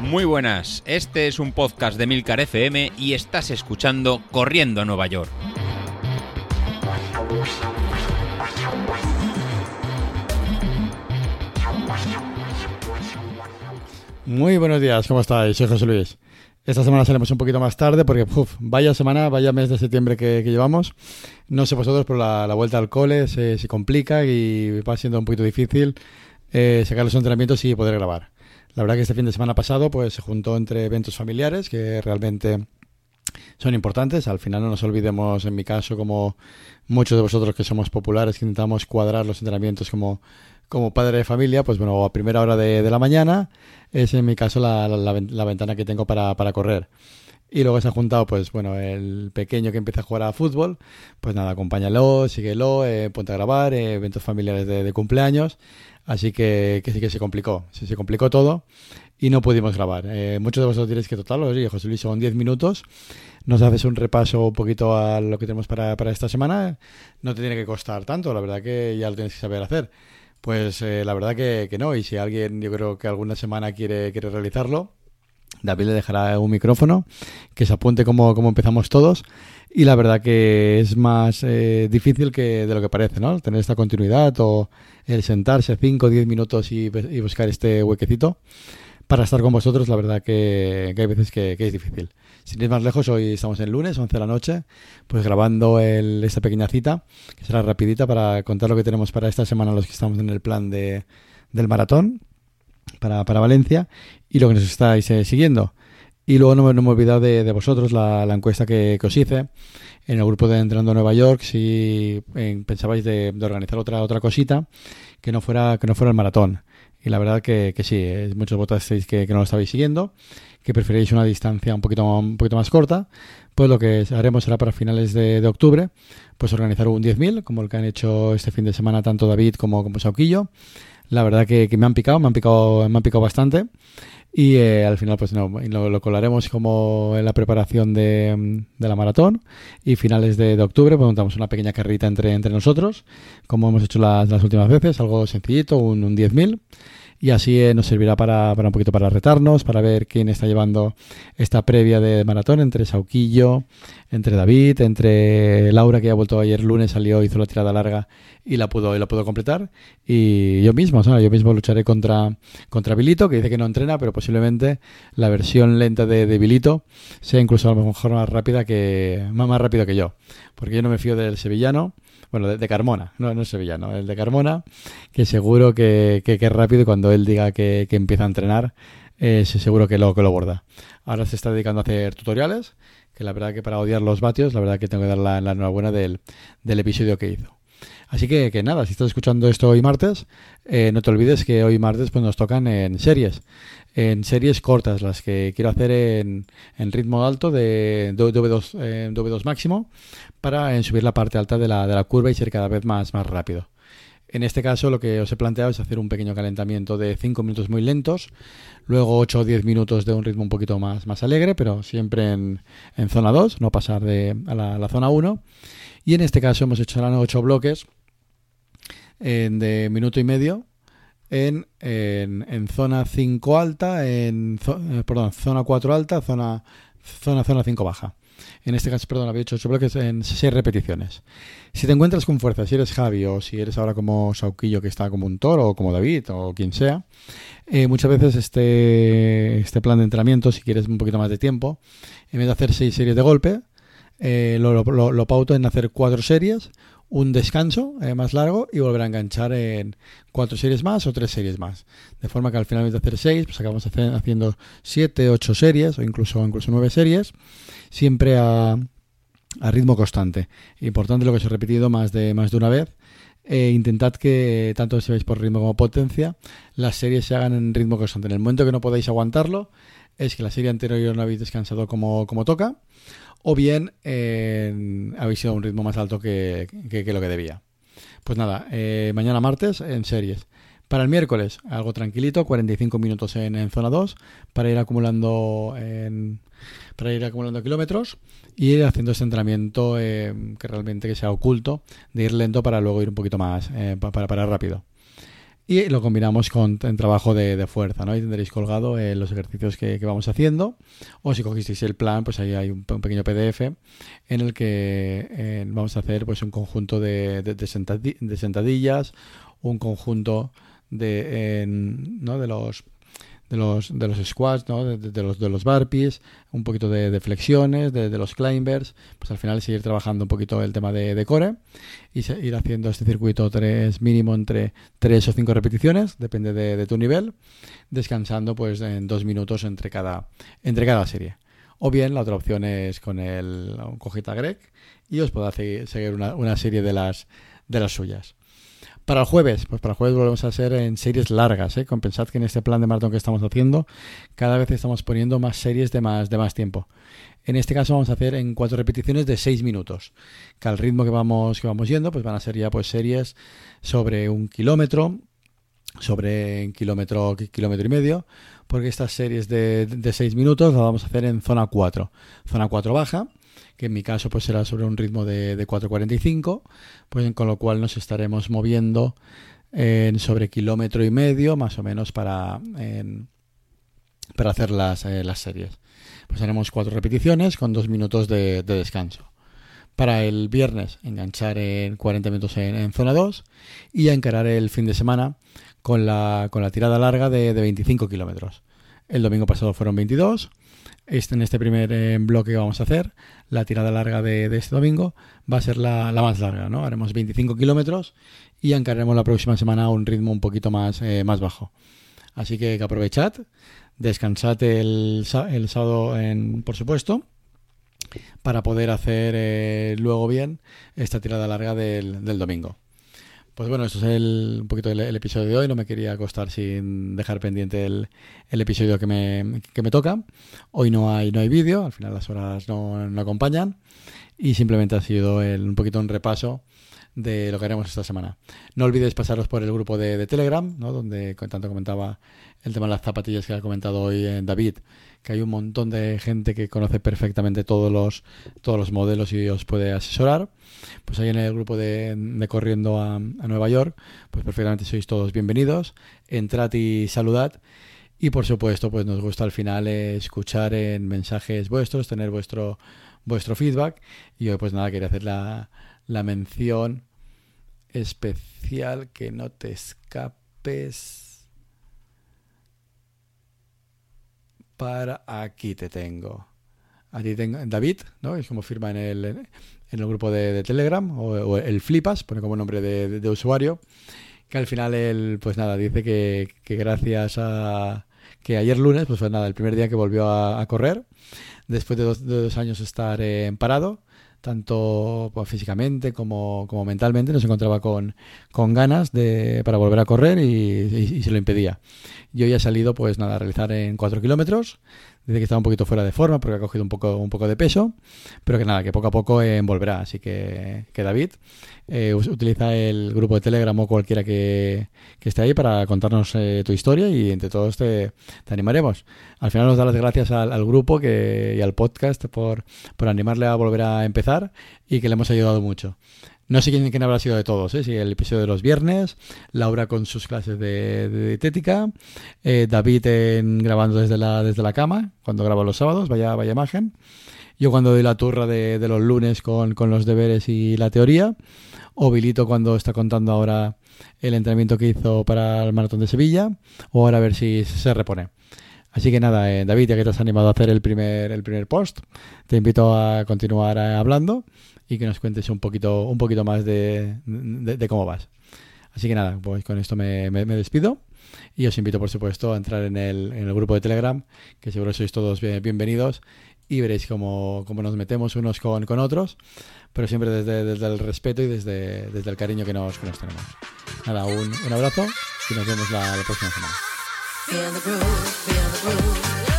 Muy buenas, este es un podcast de Milcar FM y estás escuchando Corriendo a Nueva York. Muy buenos días, ¿cómo estáis? Soy José Luis. Esta semana salimos un poquito más tarde porque, uf, vaya semana, vaya mes de septiembre que, llevamos. No sé vosotros, pero la, la vuelta al cole se, se, complica y va siendo un poquito difícil eh, sacar los entrenamientos y poder grabar. La verdad que este fin de semana pasado pues se juntó entre eventos familiares que realmente son importantes. Al final no nos olvidemos, en mi caso, como muchos de vosotros que somos populares, que intentamos cuadrar los entrenamientos como, como padre de familia, pues bueno, a primera hora de, la mañana es en mi caso la, la, la ventana que tengo para, para, correr. Y luego se ha juntado, pues bueno, el pequeño que empieza a jugar a fútbol, pues nada, acompáñalo, síguelo, eh, ponte a grabar, eh, eventos familiares de, de, cumpleaños. Así que, que sí que se complicó, se complicó todo y no pudimos grabar. Eh, muchos de vosotros diréis que total, oye, José Luis, son 10 minutos. Nos haces un repaso un poquito a lo que tenemos para, para esta semana. No te tiene que costar tanto, la verdad que ya lo tienes que saber hacer. Pues eh, la verdad que, que, no, y si alguien yo creo que alguna semana quiere, quiere realizarlo, David le dejará un micrófono, que se apunte como, empezamos todos, y la verdad que es más eh, difícil que de lo que parece, ¿no? Tener esta continuidad o el sentarse 5 o 10 minutos y, buscar este huequecito para estar con vosotros, la verdad que, hay veces que, es difícil. Sin ir más lejos, hoy estamos en lunes, 11 de la noche, pues grabando el, esta pequeña cita, que será rapidita para contar lo que tenemos para esta semana los que estamos en el plan de, del maratón para, para Valencia y lo que nos estáis eh, siguiendo. Y luego no no me he olvidado de, de vosotros la, la encuesta que, que, os hice en el grupo de Entrenando Nueva York si eh, pensabais de, de, organizar otra otra cosita que no fuera que no fuera el maratón. Y la verdad que, que sí, eh, muchos votasteis que, que no lo estabais siguiendo, que preferíais una distancia un poquito, un poquito más corta. Pues lo que haremos será para finales de, de octubre, pues organizar un 10.000, como el que han hecho este fin de semana tanto David como, como Sauquillo. La verdad que, que me han picado, me han picado, me han picado bastante. Y eh, al final, pues no, lo, lo, colaremos como en la preparación de, la maratón. Y finales de, de, octubre, pues montamos una pequeña carrita entre, entre nosotros, como hemos hecho las, las últimas veces, algo sencillito, un, un 10.000 y así eh, nos servirá para, para, un poquito para retarnos, para ver quién está llevando esta previa de maratón entre Sauquillo, entre David, entre Laura que ha vuelto ayer lunes, salió, hizo la tirada larga y la pudo, y la pudo completar y yo mismo, ¿sabes? yo mismo lucharé contra, contra Vilito que dice que no entrena, pero posiblemente la versión lenta de, de Vilito sea incluso a lo mejor más rápida que, más, más rápido que yo, porque yo no me fío del sevillano bueno, de, de, Carmona, no, no es sevillano, el de Carmona, que seguro que, que, es rápido y cuando él diga que, que empieza a entrenar, eh, seguro que lo, que lo borda. Ahora se está dedicando a hacer tutoriales, que la verdad que para odiar los vatios, la verdad que tengo que dar la, la enhorabuena del, del episodio que hizo. Así que, que, nada, si estás escuchando esto hoy martes, eh, no te olvides que hoy martes pues nos tocan en series, en series cortas, las que quiero hacer en, ritmo alto de W2, eh, W2 máximo, para en subir la parte alta de la, de la curva y ser cada vez más, más rápido. En este caso lo que os he planteado es hacer un pequeño calentamiento de 5 minutos muy lentos, luego 8 o 10 minutos de un ritmo un poquito más, más alegre, pero siempre en, en zona 2, no pasar de, a, la, zona 1. Y en este caso hemos hecho 8 bloques en, de minuto y medio en, en, zona 5 alta, en eh, perdón, zona 4 alta, zona zona zona 5 baja. En este caso, perdón, había hecho 8 bloques en 6 repeticiones. Si te encuentras con fuerza, si eres Javi o si eres ahora como Sauquillo que está como un toro o como David o quien sea, eh, muchas veces este, este plan de entrenamiento, si quieres un poquito más de tiempo, en vez de hacer 6 series de golpe, eh, lo, lo, lo, pauto en hacer 4 series, un descanso eh, más largo y volver a enganchar en cuatro series más o tres series más. De forma que al final de hacer seis, pues acabamos haciendo siete, ocho series o incluso, incluso nueve series, siempre a, a ritmo constante. Importante lo que os he repetido más de, más de una vez. Eh, intentad que, tanto si vais por ritmo como potencia, las series se hagan en ritmo constante. En el momento que no podáis aguantarlo, es que la serie anterior no habéis descansado como, como toca o bien eh, habéis ido a un ritmo más alto que, que, lo que debía. Pues nada, eh, mañana martes en series. Para el miércoles, algo tranquilito, 45 minutos en, zona 2, para ir acumulando en, para ir acumulando kilómetros y ir haciendo este entrenamiento eh, que realmente que sea oculto, de ir lento para luego ir un poquito más, eh, para, para rápido. Y lo combinamos con en trabajo de, fuerza, ¿no? Y tendréis colgado eh, los ejercicios que, vamos haciendo. O si cogisteis el plan, pues ahí hay un, pequeño PDF en el que eh, vamos a hacer pues un conjunto de, sentadillas, un conjunto de, ¿no? de los de los, de los squats, ¿no? de, los, de los burpees, un poquito de, flexiones, de, los climbers, pues al final seguir trabajando un poquito el tema de, core y ir haciendo este circuito tres, mínimo entre 3 o 5 repeticiones, depende de, tu nivel, descansando pues en dos minutos entre cada, entre cada serie. O bien la otra opción es con el cojita greg y os puedo seguir una, una serie de las, de las suyas. Para el jueves, pues para el jueves volvemos a hacer en series largas, ¿eh? Compensad que en este plan de maratón que estamos haciendo, cada vez estamos poniendo más series de más, de más tiempo. En este caso vamos a hacer en cuatro repeticiones de seis minutos, que al ritmo que vamos, que vamos yendo, pues van a ser ya pues series sobre un kilómetro, sobre kilómetro, kilómetro y medio, porque estas series de, de 6 minutos las vamos a hacer en zona 4. Zona 4 baja, que en mi caso pues será sobre un ritmo de, de 4.45, pues con lo cual nos estaremos moviendo en sobre kilómetro y medio más o menos para, para hacer las, eh, las series. Pues haremos cuatro repeticiones con dos minutos de, descanso. Para el viernes enganchar en 40 minutos en, zona 2 y encarar el fin de semana con la, con la tirada larga de, de 25 kilómetros. El domingo pasado fueron 22 este, en este primer eh, bloque que vamos a hacer, la tirada larga de, este domingo va a ser la, más larga, ¿no? Haremos 25 kilómetros y encararemos la próxima semana a un ritmo un poquito más, eh, más bajo. Así que, aprovechad, descansad el, el sábado, en, por supuesto, para poder hacer eh, luego bien esta tirada larga del, del domingo. Pues bueno, esto es el, un poquito el, episodio de hoy. No me quería acostar sin dejar pendiente el, el episodio que me, que me, toca. Hoy no hay, no hay vídeo, al final las horas no, no acompañan. Y simplemente ha sido un poquito un repaso de lo que haremos esta semana. No olvidéis pasaros por el grupo de, de Telegram, ¿no? donde tanto comentaba el tema de las zapatillas que ha comentado hoy eh, David, que hay un montón de gente que conoce perfectamente todos los, todos los modelos y os puede asesorar. Pues ahí en el grupo de, Corriendo a, Nueva York, pues perfectamente sois todos bienvenidos. Entrad y saludad. Y por supuesto, pues nos gusta al final escuchar en mensajes vuestros, tener vuestro, vuestro feedback. Y hoy pues nada, quería hacer la, la mención especial que no te escapes para aquí te tengo. Aquí tengo David, ¿no? Es como firma en el, en el grupo de, Telegram, o, el Flipas, pone como nombre de, usuario, que al final él, pues nada, dice que, gracias a que ayer lunes, pues fue nada, el primer día que volvió a, correr, después de dos, años estar en parado, tanto pues, físicamente como, como, mentalmente, no se encontraba con, con ganas de, para volver a correr y, se lo impedía. Yo ya he salido, pues nada, a realizar en 4 kilómetros. Dice que está un poquito fuera de forma porque ha cogido un poco, un poco de peso, pero que nada, que poco a poco eh, volverá. Así que, que David, eh, utiliza el grupo de Telegram o cualquiera que, esté ahí para contarnos eh, tu historia y entre todos te, animaremos. Al final nos da las gracias al, grupo que, y al podcast por, por animarle a volver a empezar y que le hemos ayudado mucho. No sé quién, quién, habrá sido de todos, ¿eh? si el episodio de los viernes, Laura con sus clases de, dietética, eh, David en, grabando desde la, desde la cama, cuando graba los sábados, vaya, vaya imagen. Yo cuando doy la turra de, los lunes con, los deberes y la teoría. O Vilito cuando está contando ahora el entrenamiento que hizo para el maratón de Sevilla. O ahora a ver si se repone. Así que nada, eh, David, ya que te has animado a hacer el primer, el primer post, te invito a continuar hablando y que nos cuentes un poquito, un poquito más de, cómo vas. Así que nada, pues con esto me, despido y os invito, por supuesto, a entrar en el, en el grupo de Telegram, que seguro sois todos bienvenidos y veréis cómo, cómo, nos metemos unos con, con otros, pero siempre desde, desde, el respeto y desde, desde el cariño que nos, que nos tenemos. Nada, un, un abrazo y nos vemos la próxima semana. Feel the groove, feel the groove.